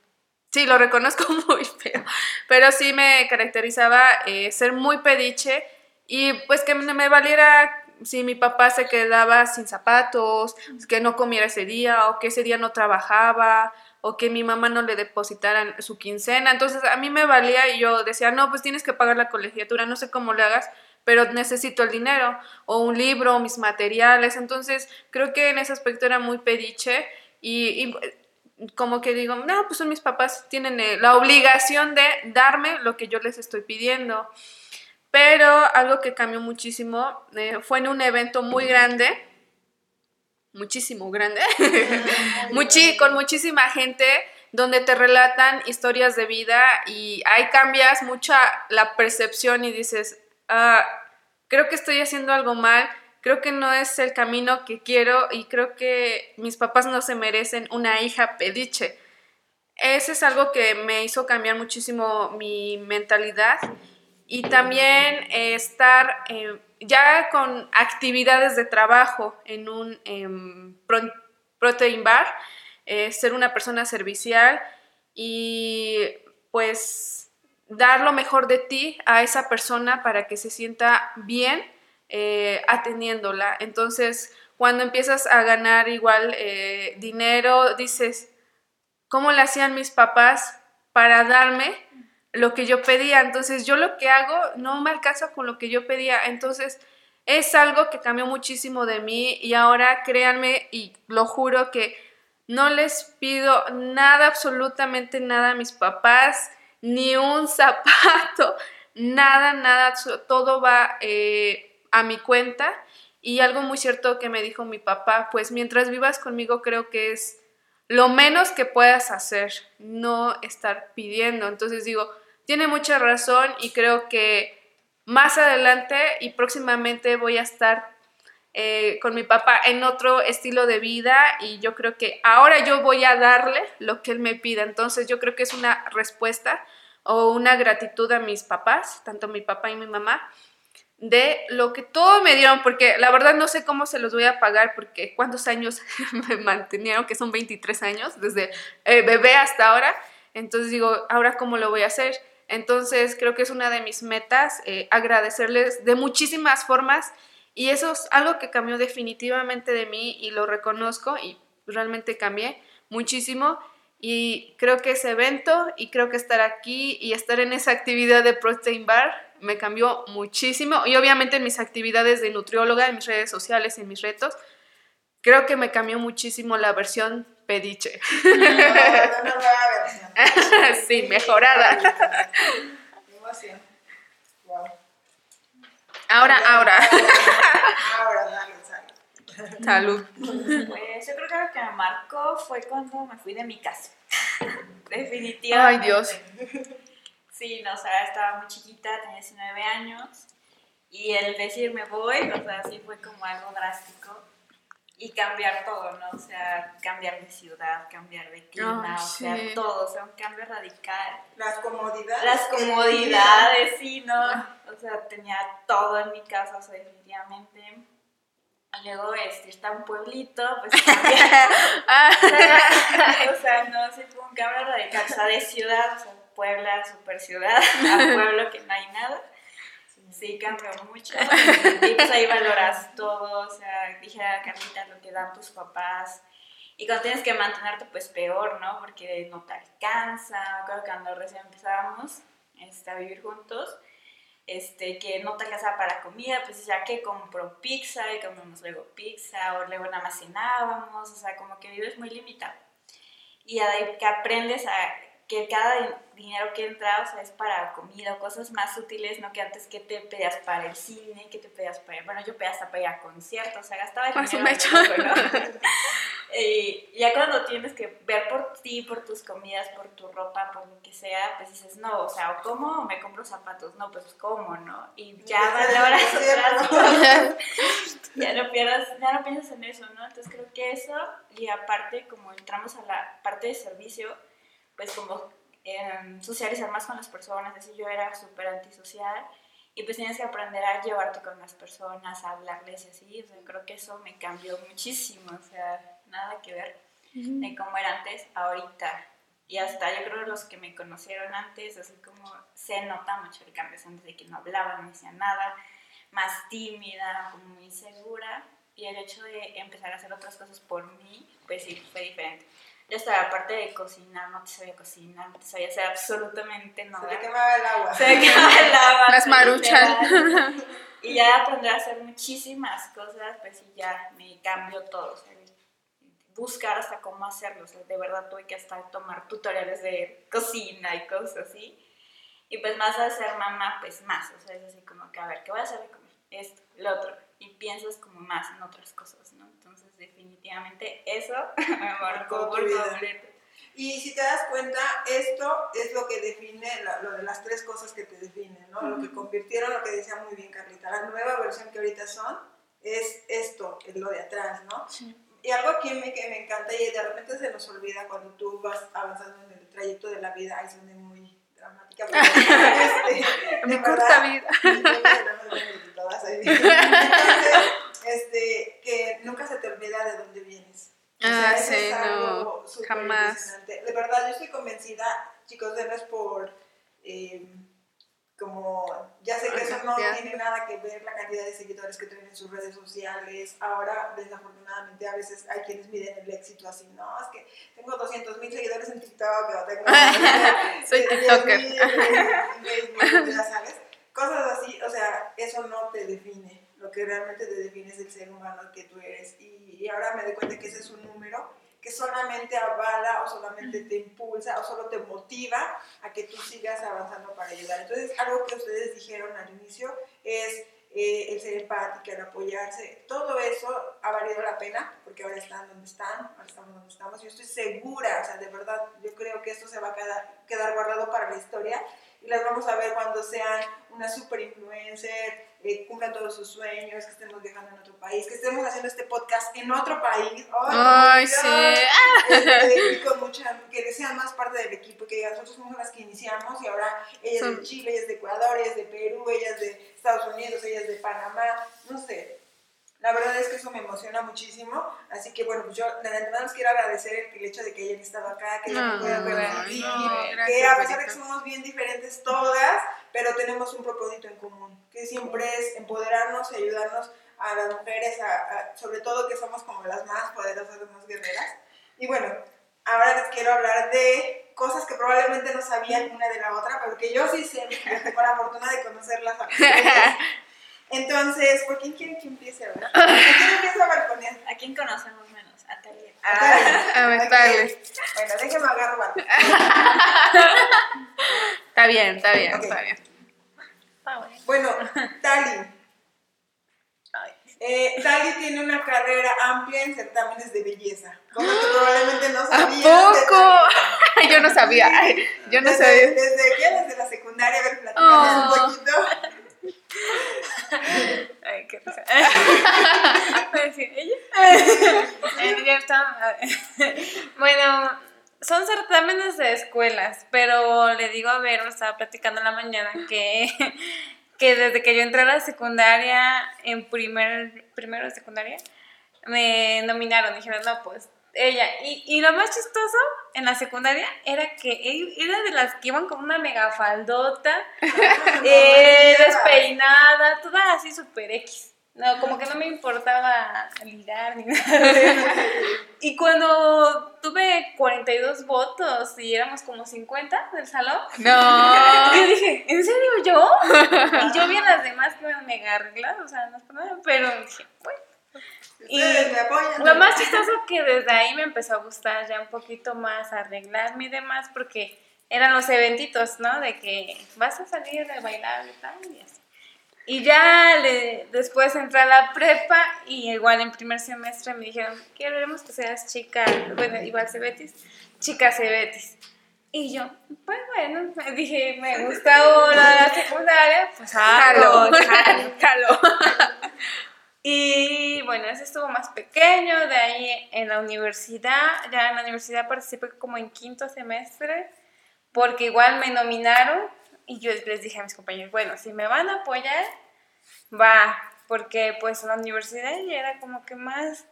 S3: Sí, lo reconozco <laughs> muy feo, pero sí me caracterizaba eh, ser muy pediche y pues que me valiera si mi papá se quedaba sin zapatos, que no comiera ese día o que ese día no trabajaba o que mi mamá no le depositaran su quincena. Entonces a mí me valía y yo decía, no, pues tienes que pagar la colegiatura, no sé cómo le hagas, pero necesito el dinero o un libro, o mis materiales. Entonces creo que en ese aspecto era muy pediche y como que digo, no, pues son mis papás, tienen eh, la obligación de darme lo que yo les estoy pidiendo. Pero algo que cambió muchísimo eh, fue en un evento muy grande, muchísimo grande, <laughs> con muchísima gente, donde te relatan historias de vida y ahí cambias mucha la percepción y dices, ah, creo que estoy haciendo algo mal, creo que no es el camino que quiero y creo que mis papás no se merecen una hija pediche. Ese es algo que me hizo cambiar muchísimo mi mentalidad y también eh, estar eh, ya con actividades de trabajo en un em, pro- protein bar, eh, ser una persona servicial y pues dar lo mejor de ti a esa persona para que se sienta bien eh. Entonces, cuando empiezas a ganar igual eh, dinero, dices, ¿cómo le hacían mis papás para darme lo que yo pedía? Entonces, yo lo que hago no me alcanza con lo que yo pedía. Entonces, es algo que cambió muchísimo de mí y ahora créanme y lo juro que no les pido nada, absolutamente nada a mis papás, ni un <laughs> zapato, nada, nada, todo va eh, a mi cuenta. Y algo muy cierto que me dijo mi papá, pues mientras vivas conmigo creo que es lo menos que puedas hacer, no estar pidiendo. Entonces digo, tiene mucha razón y creo que más adelante y próximamente voy a estar eh, con mi papá en otro estilo de vida y yo creo que ahora yo voy a darle lo que él me pida. Entonces yo creo que es una respuesta o una gratitud a mis papás, tanto mi papá y mi mamá, de lo que todo me dieron, porque la verdad no sé cómo se los voy a pagar, porque cuántos años <laughs> me mantenieron, que son 23 años, desde eh, bebé hasta ahora. Entonces digo, ahora cómo lo voy a hacer. Entonces creo que es una de mis metas, eh, agradecerles de muchísimas formas y eso es algo que cambió definitivamente de mí y lo reconozco y realmente cambié muchísimo y creo que ese evento y creo que estar aquí y estar en esa actividad de Protein Bar me cambió muchísimo y obviamente en mis actividades de nutrióloga, en mis redes sociales, en mis retos, creo que me cambió muchísimo la versión pediche.
S2: No, no, no,
S3: sí, mejorada. Ahora, ahora.
S2: Ahora, dale. <laughs>
S3: Salud.
S5: Pues yo creo que lo que me marcó fue cuando me fui de mi casa. <laughs> Definitivamente.
S3: Ay, Dios. <laughs>
S5: Sí, no, o sea, estaba muy chiquita, tenía 19 años. Y el decir me voy, o sea, sí fue como algo drástico. Y cambiar todo, ¿no? O sea, cambiar de ciudad, cambiar de clima, o sea,
S3: sí.
S5: todo, o sea, un cambio radical.
S2: Las comodidades.
S5: Las comodidades, sí, ¿no? O sea, tenía todo en mi casa, o sea, definitivamente. Luego, este, está un pueblito, pues <laughs> también. <laughs> O sea, no, sí fue un cambio radical. O sea, de ciudad, o sea, Puebla, super ciudad, <laughs> a pueblo que no hay nada. Sí, cambió mucho. Y pues ahí valoras todo. O sea, dije a Carlita lo que dan tus papás. Y cuando tienes que mantenerte, pues peor, ¿no? Porque no te alcanza. Me acuerdo que cuando recién empezábamos este, a vivir juntos, este, que no te alcanzaba para comida, pues ya que compro pizza y comemos luego pizza, o luego nada más cenábamos, o sea, como que vives muy limitado. Y ahí que aprendes a que cada di- dinero que entra, o sea, es para comida o cosas más útiles, no que antes que te pedías para el cine, que te pedías para, bueno, yo pedía hasta para ir a conciertos, o sea, gastaba el dinero loco, ¿no? <laughs> Y ya cuando tienes que ver por ti, por tus comidas, por tu ropa, por lo que sea, pues dices, no, o sea, o como o me compro zapatos, no, pues como, ¿no? Y ya valoras <laughs> otras cosas. ya no pierdas, ya no piensas en eso, ¿no? Entonces creo que eso, y aparte como entramos a la parte de servicio, pues como em, socializar más con las personas, así yo era súper antisocial, y pues tienes que aprender a llevarte con las personas, a hablarles y así, o sea, creo que eso me cambió muchísimo, o sea, nada que ver de cómo era antes, ahorita. Y hasta yo creo los que me conocieron antes, así como se nota mucho el cambio, antes de que no hablaba, no decía nada, más tímida, como muy insegura. Y el hecho de empezar a hacer otras cosas por mí, pues sí, fue diferente. Yo estaba aparte de cocinar, no te sabía cocinar, no te sabía hacer absolutamente
S2: Se
S5: nada.
S2: te quemaba el agua.
S5: Se quemaba el agua,
S3: Las maruchan.
S5: literal. <laughs> Y ya aprender a hacer muchísimas cosas, pues sí, ya me cambió todo. O sea, buscar hasta cómo hacerlo. O sea, de verdad tuve que hasta tomar tutoriales de cocina y cosas así. Y pues más al ser mamá, pues más. O sea, es así como que, a ver, ¿qué voy a hacer de comer? Esto, lo otro. Y piensas como más en otras cosas, ¿no? Entonces, definitivamente eso <laughs> me marcó por completo.
S2: Y si te das cuenta, esto es lo que define, la- lo de las tres cosas que te definen, ¿no? Lo que convirtieron, lo que decía muy bien Carlita, la nueva versión que ahorita son, es esto, es lo de atrás, ¿no? Y algo aquí me, que me encanta y de repente se nos olvida cuando tú vas avanzando en el trayecto de la vida, ahí suena muy dramática. pero, <laughs> este,
S3: Mi corta
S2: verdad,
S3: vida.
S2: Entonces, este, que nunca se te olvida de dónde vienes. O sea,
S3: Ah,
S2: eso
S3: sí,
S2: es algo
S3: no, jamás.
S2: De verdad, yo estoy convencida, chicos, de no es por, eh, como, ya sé que eso no tiene nada que ver la cantidad de seguidores que tienen en sus redes sociales. Ahora, desafortunadamente, a veces hay quienes miden el éxito así, no, es que tengo 200 mil seguidores en TikTok, o tengo <laughs>
S3: Soy
S2: 10,000
S3: tiktoker.
S2: ya sabes. Cosas así, o sea, eso no te define. Lo que realmente te define es el ser humano que tú eres. Y, y ahora me doy cuenta que ese es un número que solamente avala o solamente te impulsa o solo te motiva a que tú sigas avanzando para ayudar. Entonces, algo que ustedes dijeron al inicio es eh, el ser empática, el apoyarse. Todo eso ha valido la pena porque ahora están donde están, ahora estamos donde estamos. Yo estoy segura, o sea, de verdad, yo creo que esto se va a quedar, quedar guardado para la historia y las vamos a ver cuando sean una super influencer, eh, cumplan todos sus sueños, que estemos viajando en otro país, que estemos haciendo este podcast en otro país.
S3: Ay,
S2: Dios!
S3: sí.
S2: Este, y con mucha, que sean más parte del equipo, que digan, nosotros somos las que iniciamos y ahora ella es de Chile, ella es de Ecuador, ella es de Perú, ella es de Estados Unidos, ella es de Panamá, no sé. La verdad es que eso me emociona muchísimo, así que bueno, pues yo de verdad les quiero agradecer el hecho de que hayan estado acá, que
S3: No, bueno,
S2: coincidir,
S3: no,
S2: que a pesar de que somos bien diferentes todas, tenemos un propósito en común, que siempre es empoderarnos y ayudarnos a las mujeres, a- a- sobre todo que somos como las más poderosas, las más guerreras. Y bueno, ahora les quiero hablar de cosas que probablemente no sabían una de la otra, pero que yo sí sé, <laughs> tengo la fortuna de conocerlas a. <laughs> Entonces, ¿por quién quieren que empiece? ¿Por <laughs> quién empieza a balconear?
S5: ¿A quién conocemos menos? A Talia.
S3: A ver,
S2: Ok.
S3: dale.
S2: Bueno, déjenme agarro balcón.
S3: Está bien, está bien,
S2: Ok.
S3: está bien.
S2: Bueno, <laughs> Tali. Eh, Tali tiene una carrera amplia en certámenes de belleza, como que <gasps> probablemente no
S3: ¿A
S2: sabían. de
S3: poco? <laughs> Yo no sabía. Yo no
S2: desde,
S3: sabía.
S2: ¿Desde qué? Desde la secundaria, a ver, platicamos
S3: Oh.
S2: un poquito. <laughs>
S4: Ay, qué risa. A ¿ella? Eh, ya. Bueno, son certámenes de escuelas, pero le digo a Vero, estaba platicando en la mañana, que, que desde que yo entré a la secundaria, en primer, primero de secundaria, me nominaron. Dijeron, no, pues ella. Y, y lo más chistoso en la secundaria era que era de las que iban con una mega faldota, <laughs> eh, despeinada, toda así super X. No, como que no me importaba ligar ni <laughs> nada. <laughs> Y cuando tuve 42 votos y éramos como 50 del salón,
S3: No. <laughs>
S4: yo dije, ¿en serio yo? Y yo vi a las demás que iban mega arregladas, o sea, no pero dije, bueno. Y
S2: apoyan.
S4: lo más chistoso que desde ahí me empezó a gustar ya un poquito más arreglarme y demás, porque eran los eventitos, ¿no? De que vas a salir de bailar y tal, y así. Y ya le- después entré a la prepa y igual en primer semestre me dijeron, queremos que seas chica, bueno, igual Cebetis, chica Cebetis. Y yo, pues bueno, dije, me gusta ahora la secundaria, pues
S3: Jalo,
S4: jalo. <laughs> Y bueno, ese estuvo más pequeño, de ahí en la universidad, ya en la universidad participé como en quinto semestre, porque igual me nominaron y yo les dije a mis compañeros, bueno, si me van a apoyar, va, porque pues en la universidad ya era como que más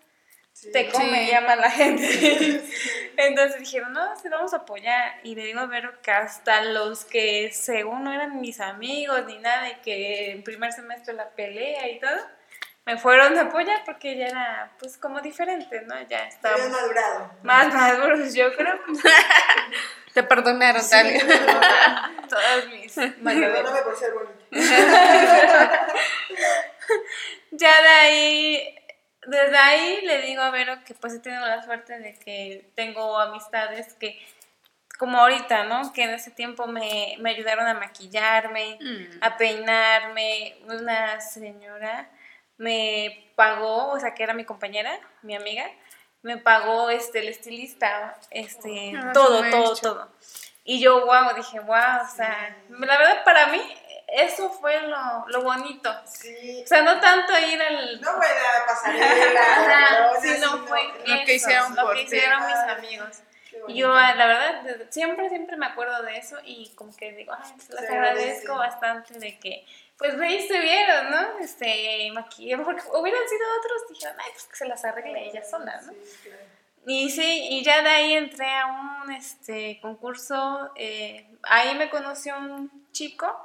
S4: te come,
S3: Sí.
S4: llama la gente. <laughs> Entonces dijeron, no, sí, vamos a apoyar. Y le digo a Vero que hasta los que según no eran mis amigos ni nada, y que en primer semestre la pelea y todo, me fueron a apoyar porque ya era pues como diferente, ¿no? Ya
S2: madurado.
S4: más maduros, yo creo. <laughs>
S3: Te perdonaron, Talia. <laughs>
S4: Todas mis.
S2: Perdóname por ser bonita.
S4: ya de ahí, desde ahí le digo a Vero que pues he tenido la suerte de que tengo amistades que, como ahorita, ¿no? Que en ese tiempo me, me ayudaron a maquillarme,
S3: Mm.
S4: a peinarme. Una señora me pagó, o sea, que era mi compañera, mi amiga, me pagó este, el estilista, este,
S3: Ah,
S4: todo, todo, todo. Y yo, wow, dije, wow, o sea, la verdad para mí eso fue lo, lo bonito.
S2: Sí.
S4: O sea, no tanto ir al...
S2: No fue la pasarela. <laughs>
S4: Ajá,
S2: la
S4: sí, no fue
S3: lo que hicieron
S4: lo que hicieron mis amigos. Yo, la verdad, siempre, siempre me acuerdo de eso y como que digo, ay, Se agradezco bastante de que, pues, ahí estuvieron, ¿no? Este, maquillaje, porque hubieran sido otros, dijeron, ay, pues que se las arregle ella sola, ¿no?
S2: Sí, claro.
S4: Y sí, y ya de ahí entré a un este, concurso, eh, ahí me conoció un chico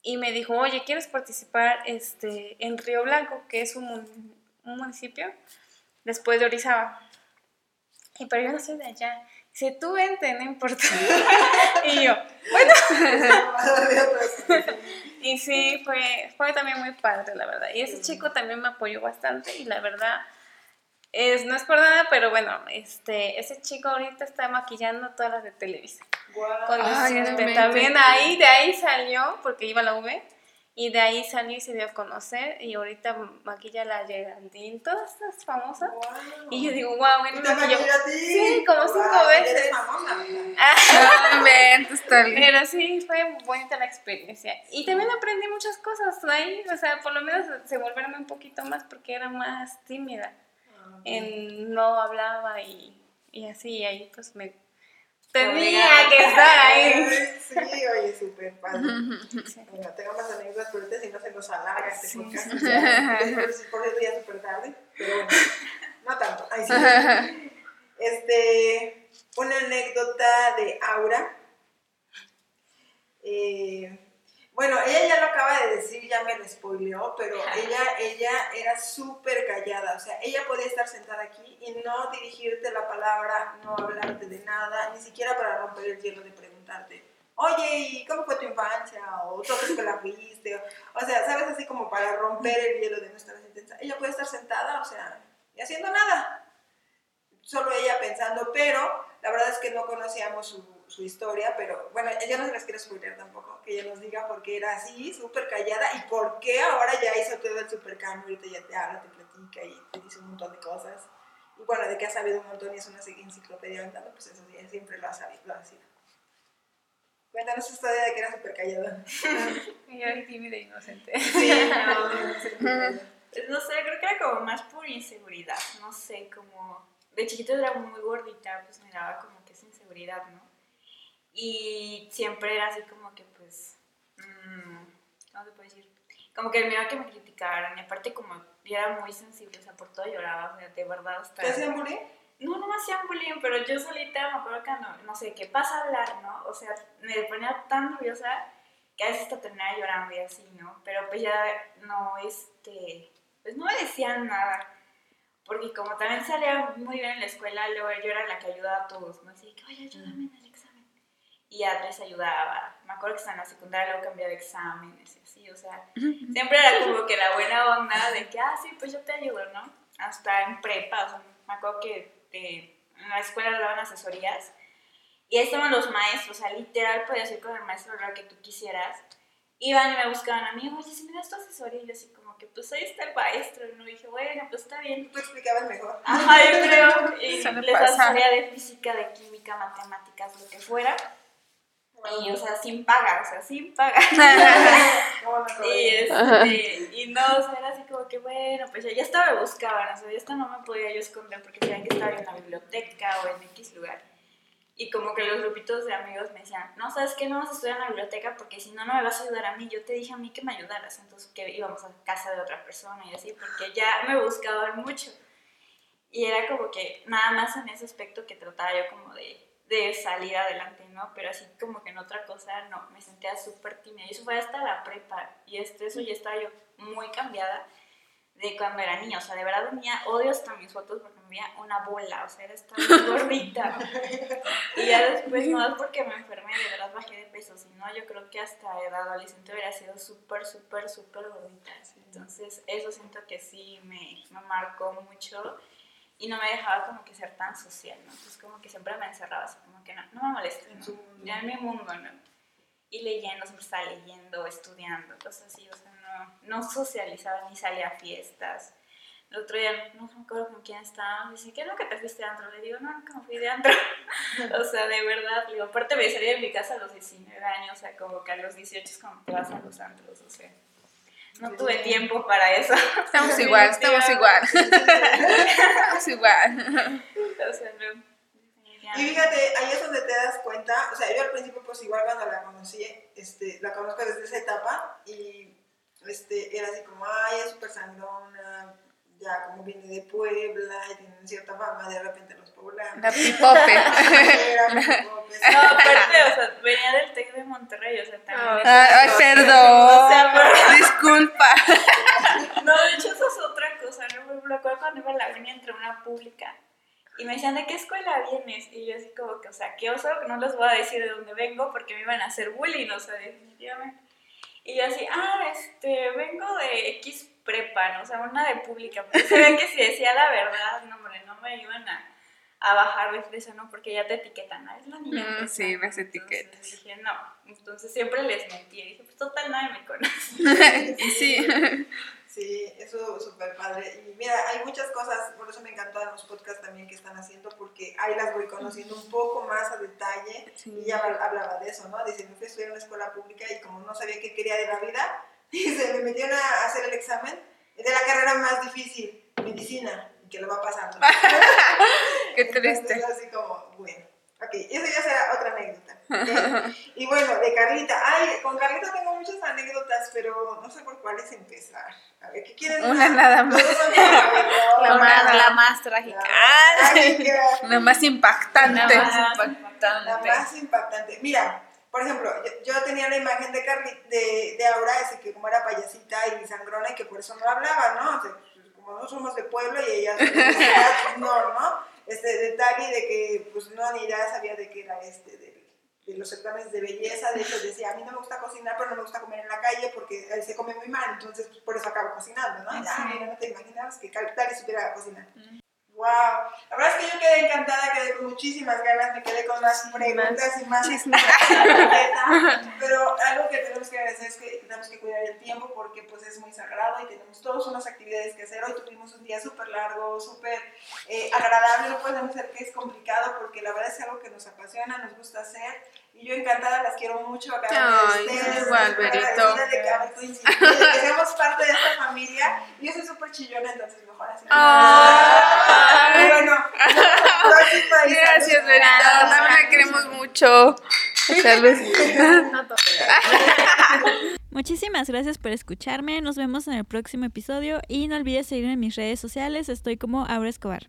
S4: y me dijo, oye, ¿quieres participar este, en Río Blanco, que es un, un municipio después de Orizaba? Y pero yo no soy de allá. Dice, tú vente, no importa. <laughs> y yo, <laughs> y sí, fue, fue también muy padre, la verdad. Y ese chico también me apoyó bastante y la verdad, es, no es por nada, pero bueno, este, ese chico ahorita está maquillando todas las de Televisa. Con
S3: Ay,
S4: este, también ahí, de ahí salió, porque iba a la V, y de ahí salió y se dio a conocer, y ahorita maquilla la Geraldine, todas estas famosas. Y yo digo, wow,
S2: ¿Y
S4: él
S2: te
S4: maquilló.
S2: a ti?
S4: Sí, como cinco veces.
S2: Eres famosa.
S4: Ah. Pero sí, fue bonita la experiencia. Y también aprendí muchas cosas ahí, o sea, por lo menos se volverme un poquito más porque era más tímida. En, no hablaba y, y así, y ahí pues me tenía que estar ahí. <laughs>
S2: Sí, oye, súper padre. Bueno, tengo más anécdotas, pero ahorita si no se nos alarga este podcast. <laughs> ya. Por eso ya súper tarde, pero bueno, no tanto. Ay, sí. <laughs> Este, una anécdota de Aura. Eh, Bueno, ella ya lo acaba de decir, ya me lo spoileó, pero ella, ella era súper callada, o sea, ella podía estar sentada aquí y no dirigirte la palabra, no hablarte de nada, ni siquiera para romper el hielo de preguntarte, oye, ¿y cómo fue tu infancia? O tú que la fuiste, o, sea, sabes, así como para romper el hielo de nuestra sentencia. Ella puede estar sentada, o sea, y haciendo nada, solo ella pensando, pero la verdad es que no conocíamos su su historia, pero bueno, ella no se las quiere spoiler tampoco, que ella nos diga por qué era así, súper callada, y por qué ahora ya hizo todo el super cambio, ahorita ya te habla, te platica y te dice un montón de cosas. Y bueno, de que ha sabido un montón y es una enciclopedia andando, pues eso sí, siempre lo ha sabido, lo ha sido. Cuéntanos esta historia de que era súper callada. <laughs>
S4: y era tímida e inocente.
S5: Sí, no, <laughs> pues no sé, creo que era como más por inseguridad, no sé, como de chiquito era muy gordita, pues me daba como que esa inseguridad, ¿no? Y siempre era así como que, pues, mmm, ¿cómo se puede decir? Como que me iba a que me criticaran. Y aparte, como yo era muy sensible, o sea, por todo lloraba, o sea, de verdad. Hasta...
S2: ¿Te hacían bullying?
S5: No, no me hacían bullying, pero yo solita me acuerdo que no, no sé, ¿qué pasa a hablar, no? O sea, me ponía tan nerviosa que a veces hasta terminaba llorando y así, ¿no? Pero pues ya no, este, pues no me decían nada. Porque como también salía muy bien en la escuela, luego yo era la que ayudaba a todos, ¿no? Así que, oye, ayúdame en el y Andrés ayudaba. Me acuerdo que estaba en la secundaria, luego cambiaba de exámenes y así, o sea, siempre era como que la buena onda de que, ah, sí, pues yo te ayudo, ¿no? Hasta en prepa, o sea, me acuerdo que en la escuela daban asesorías y ahí estaban los maestros, o sea, literal podías ir con el maestro lo que tú quisieras. Iban y me buscaban a mí, oye, si me das tu asesoría, y yo así como que, pues ahí está el maestro, y no dije, bueno, pues está bien.
S2: Tú explicabas mejor.
S5: Ajá, yo creo, y les asesoría de física, de química, matemáticas, lo que fuera. Y, o sea, sin paga, o sea, sin paga. <laughs> <laughs> y, este, y no, o sea, era así como que, bueno, pues ya, estaba me buscaban, o sea, ya esto no me podía yo esconder porque sabían que estaba en la biblioteca o en X lugar. Y como que los grupitos de amigos me decían, no, ¿sabes qué? No vas a estudiar en la biblioteca porque si no, no me vas a ayudar a mí. Yo te dije a mí que me ayudaras. Entonces, que íbamos a casa de otra persona y así, porque ya me buscaban mucho. Y era como que nada más en ese aspecto que trataba yo como de de salir adelante, ¿no? Pero así como que en otra cosa, no, me sentía súper tímida. Y eso fue hasta la prepa. Y este, eso ya estaba yo muy cambiada de cuando era niña. O sea, de verdad tenía odio hasta mis fotos porque me veía una bola. O sea, era esta <laughs> gordita. y ya después, no es porque me enfermé, de verdad bajé de peso. Si no, yo creo que hasta edad adolescente hubiera sido súper, súper, súper gordita. Entonces, eso siento que sí me, me marcó mucho y no me dejaba como que ser tan social, ¿no? Entonces como que siempre me encerraba así, como que no, no me molestes, ¿no? Ya en mi mundo, ¿no? Y leyendo, siempre estaba leyendo, estudiando, cosas así, o sea, no, no socializaba ni salía a fiestas. El otro día, no me acuerdo con quién estaba, me dice, ¿qué es lo que te fuiste de antro? Le digo, no, nunca me fui de antro. <laughs> o sea, de verdad, digo, aparte me salí de mi casa a los 19 años, o sea, como que a los 18 es como te vas a los antros, o sea no tuve tiempo para eso.
S3: Estamos igual, estamos igual. <laughs> estamos igual.
S2: Y fíjate, ahí es donde te das cuenta, o sea, yo al principio pues igual cuando la conocí, este, la conozco desde esa etapa y este, era así como, ay, es súper sangrona, ya como viene de Puebla y tiene cierta fama, de repente los poblanos.
S3: La pipope. <laughs>
S5: no, aparte, o sea, venía del TEC de Monterrey, o sea, también.
S3: ay, perdón. O sea, Disculpa. <laughs>
S5: no, de hecho, eso es otra cosa, ¿no? Me acuerdo cuando iba a la avenida entre una pública. Y me decían, ¿de qué escuela vienes? Y yo así como que, o sea, qué oso, no les voy a decir de dónde vengo porque me iban a hacer bullying, o sea, definitivamente. Y yo así, ah, este, vengo de X prepa, ¿no? O sea, una de pública. Porque se ve que si decía la verdad, no, hombre, no me iban a, a bajar de fresa, ¿no? Porque ya te etiquetan, ¿no? Es la niña.
S3: Mm, sí, me etiquetas.
S5: Entonces dije, no. Entonces siempre les mentí. Y dije, pues total, nadie me conoce. <laughs>
S3: sí.
S2: Sí, eso es súper padre. Y mira, hay muchas cosas, por eso me encantan los podcasts también que están haciendo, porque ahí las voy conociendo un poco más a detalle. Y ya hablaba de eso, ¿no? Dice, me fui a estudiar en una escuela pública y como no sabía qué quería de la vida, <laughs> dice, me metieron a hacer el examen de la carrera más difícil, medicina, y que lo va pasando. <laughs>
S3: qué triste.
S2: Entonces, así como, bueno. Ok, eso ya será otra anécdota. <laughs> Y bueno, de Carlita. Ay, con Carlita tengo muchas anécdotas, pero no sé por cuáles empezar. A ver, ¿qué quieres
S3: Una nada más.
S1: La más, la más trágica.
S2: La más,
S3: la más impactante.
S1: La más impactante.
S2: La más impactante. Mira, por ejemplo, yo, tenía la imagen de, Carly, de, de Aura, ese que como era payasita y sangrona y que por eso no hablaba, ¿no? O sea, pues, como no somos de pueblo y ella <laughs> no, ¿no? Este, de Tali, de que pues no, ni ya sabía de qué era este, de, de los certámenes de belleza, de hecho decía, a mí no me gusta cocinar, pero no me gusta comer en la calle porque se come muy mal, entonces pues, por eso acabo cocinando, ¿no? Ya, no te imaginabas que Tali supiera cocinar. Wow, la verdad es que yo quedé encantada, quedé con muchísimas ganas, me quedé con más preguntas y más <laughs> pero algo que tenemos que agradecer es que tenemos que cuidar el tiempo porque pues es muy sagrado y tenemos todas unas actividades que hacer. Hoy tuvimos un día súper largo, súper eh, agradable, no podemos decir que es complicado porque la verdad es algo que nos apasiona, nos gusta hacer y yo encantada, las quiero mucho a cada
S3: Ay, igual, Berito.
S2: De que <laughs> seamos parte de esta familia. Y yo soy súper chillona, entonces mejor así. Ay. Bueno, <laughs>
S3: Gracias, Berito. También la queremos mucho. Salud. <laughs>
S1: Muchísimas gracias por escucharme. Nos vemos en el próximo episodio y no olvides seguirme en mis redes sociales. Estoy como Aura Escobar.